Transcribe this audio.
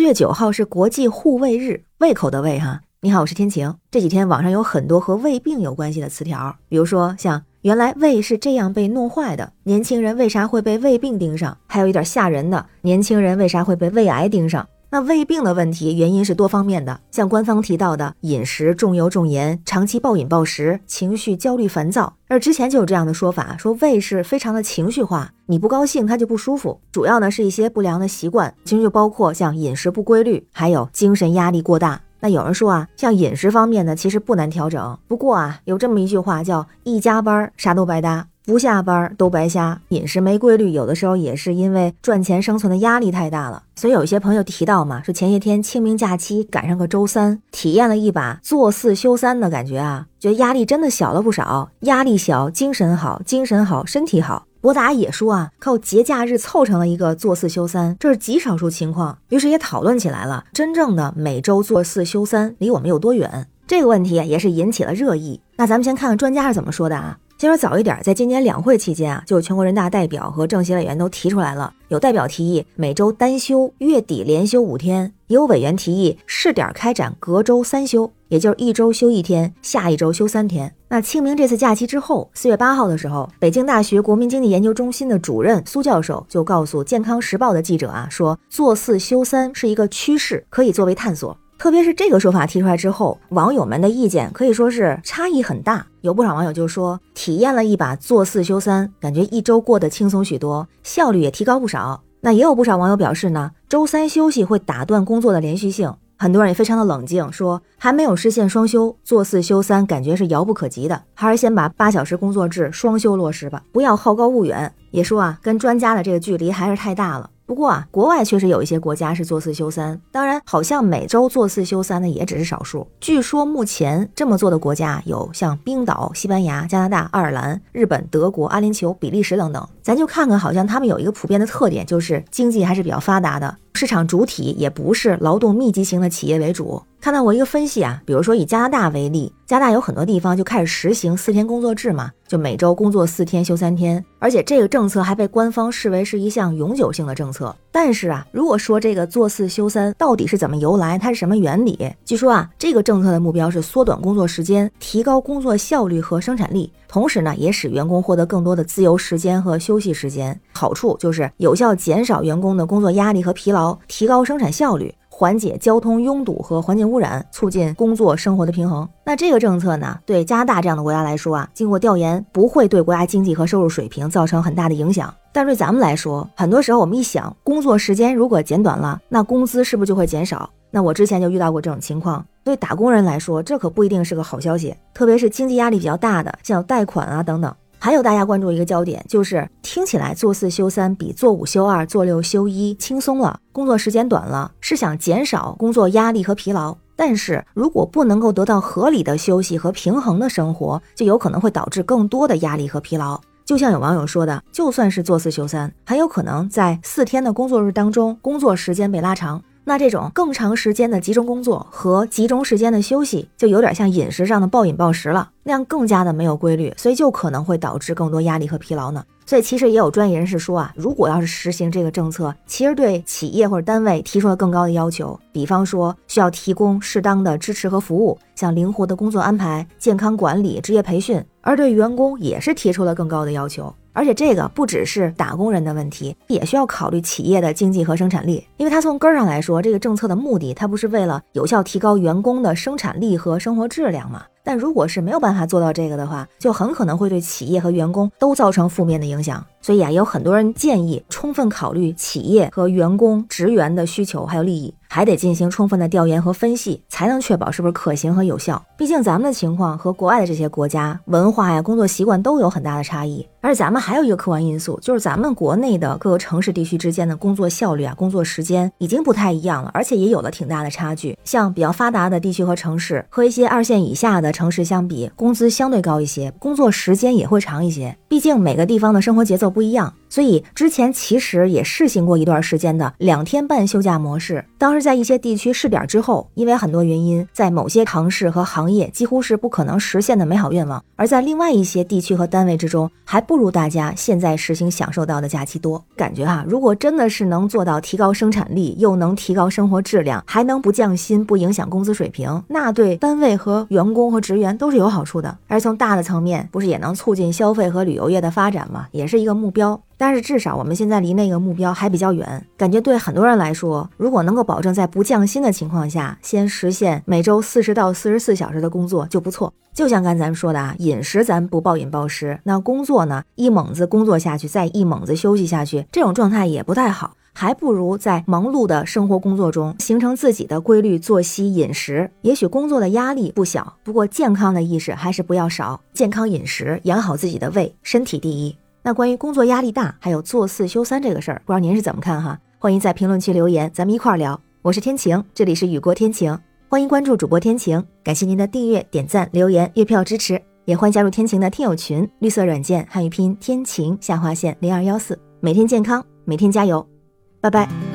四月九号是国际护卫日，胃口的胃哈。你好，我是天晴。这几天网上有很多和胃病有关系的词条，比如说像原来胃是这样被弄坏的，年轻人为啥会被胃病盯上？还有一点吓人的，年轻人为啥会被胃癌盯上？那胃病的问题原因是多方面的，像官方提到的饮食重油重盐、长期暴饮暴食、情绪焦虑烦躁，而之前就有这样的说法，说胃是非常的情绪化，你不高兴它就不舒服。主要呢是一些不良的习惯，其实就包括像饮食不规律，还有精神压力过大。那有人说啊，像饮食方面呢，其实不难调整，不过啊，有这么一句话叫一加班啥都白搭。不下班都白瞎，饮食没规律，有的时候也是因为赚钱生存的压力太大了。所以有一些朋友提到嘛，说前些天清明假期赶上个周三，体验了一把做四休三的感觉啊，觉得压力真的小了不少。压力小，精神好，精神好，身体好。博达也说啊，靠节假日凑成了一个做四休三，这是极少数情况。于是也讨论起来了，真正的每周做四休三离我们有多远？这个问题也是引起了热议。那咱们先看看专家是怎么说的啊。先说早一点，在今年两会期间啊，就有全国人大代表和政协委员都提出来了。有代表提议每周单休，月底连休五天；也有委员提议试点开展隔周三休，也就是一周休一天，下一周休三天。那清明这次假期之后，四月八号的时候，北京大学国民经济研究中心的主任苏教授就告诉《健康时报》的记者啊，说做四休三是一个趋势，可以作为探索。特别是这个说法提出来之后，网友们的意见可以说是差异很大。有不少网友就说，体验了一把做四休三，感觉一周过得轻松许多，效率也提高不少。那也有不少网友表示呢，周三休息会打断工作的连续性。很多人也非常的冷静，说还没有实现双休，做四休三感觉是遥不可及的，还是先把八小时工作制双休落实吧，不要好高骛远。也说啊，跟专家的这个距离还是太大了。不过啊，国外确实有一些国家是做四休三，当然，好像每周做四休三的也只是少数。据说目前这么做的国家有像冰岛、西班牙、加拿大、爱尔兰、日本、德国、阿联酋、比利时等等。咱就看看，好像他们有一个普遍的特点，就是经济还是比较发达的，市场主体也不是劳动密集型的企业为主。看到过一个分析啊，比如说以加拿大为例，加拿大有很多地方就开始实行四天工作制嘛，就每周工作四天休三天，而且这个政策还被官方视为是一项永久性的政策。但是啊，如果说这个做四休三到底是怎么由来，它是什么原理？据说啊，这个政策的目标是缩短工作时间，提高工作效率和生产力，同时呢，也使员工获得更多的自由时间和休息时间。好处就是有效减少员工的工作压力和疲劳，提高生产效率。缓解交通拥堵和环境污染，促进工作生活的平衡。那这个政策呢，对加拿大这样的国家来说啊，经过调研，不会对国家经济和收入水平造成很大的影响。但对咱们来说，很多时候我们一想，工作时间如果减短了，那工资是不是就会减少？那我之前就遇到过这种情况。对打工人来说，这可不一定是个好消息，特别是经济压力比较大的，像贷款啊等等。还有大家关注一个焦点，就是听起来做四休三比做五休二、做六休一轻松了，工作时间短了，是想减少工作压力和疲劳。但是如果不能够得到合理的休息和平衡的生活，就有可能会导致更多的压力和疲劳。就像有网友说的，就算是做四休三，很有可能在四天的工作日当中，工作时间被拉长。那这种更长时间的集中工作和集中时间的休息，就有点像饮食上的暴饮暴食了，那样更加的没有规律，所以就可能会导致更多压力和疲劳呢。所以其实也有专业人士说啊，如果要是实行这个政策，其实对企业或者单位提出了更高的要求，比方说需要提供适当的支持和服务，像灵活的工作安排、健康管理、职业培训，而对员工也是提出了更高的要求。而且这个不只是打工人的问题，也需要考虑企业的经济和生产力，因为它从根儿上来说，这个政策的目的，它不是为了有效提高员工的生产力和生活质量吗？但如果是没有办法做到这个的话，就很可能会对企业和员工都造成负面的影响。所以啊，也有很多人建议充分考虑企业和员工职员的需求还有利益，还得进行充分的调研和分析，才能确保是不是可行和有效。毕竟咱们的情况和国外的这些国家文化呀、工作习惯都有很大的差异。而且咱们还有一个客观因素，就是咱们国内的各个城市地区之间的工作效率啊、工作时间已经不太一样了，而且也有了挺大的差距。像比较发达的地区和城市和一些二线以下。的城市相比，工资相对高一些，工作时间也会长一些。毕竟每个地方的生活节奏不不一样，所以之前其实也试行过一段时间的两天半休假模式。当时在一些地区试点之后，因为很多原因，在某些城市和行业几乎是不可能实现的美好愿望；而在另外一些地区和单位之中，还不如大家现在实行享受到的假期多。感觉哈，如果真的是能做到提高生产力，又能提高生活质量，还能不降薪、不影响工资水平，那对单位和员工和职员都是有好处的。而从大的层面，不是也能促进消费和旅游？业的发展吗，也是一个目标，但是至少我们现在离那个目标还比较远。感觉对很多人来说，如果能够保证在不降薪的情况下，先实现每周四十到四十四小时的工作就不错。就像刚才咱们说的啊，饮食咱不暴饮暴食，那工作呢，一猛子工作下去，再一猛子休息下去，这种状态也不太好。还不如在忙碌的生活工作中形成自己的规律作息饮食。也许工作的压力不小，不过健康的意识还是不要少。健康饮食，养好自己的胃，身体第一。那关于工作压力大，还有做四休三这个事儿，不知道您是怎么看哈？欢迎在评论区留言，咱们一块儿聊。我是天晴，这里是雨过天晴，欢迎关注主播天晴。感谢您的订阅、点赞、留言、月票支持，也欢迎加入天晴的听友群，绿色软件汉语拼天晴下划线零二幺四，每天健康，每天加油。拜拜。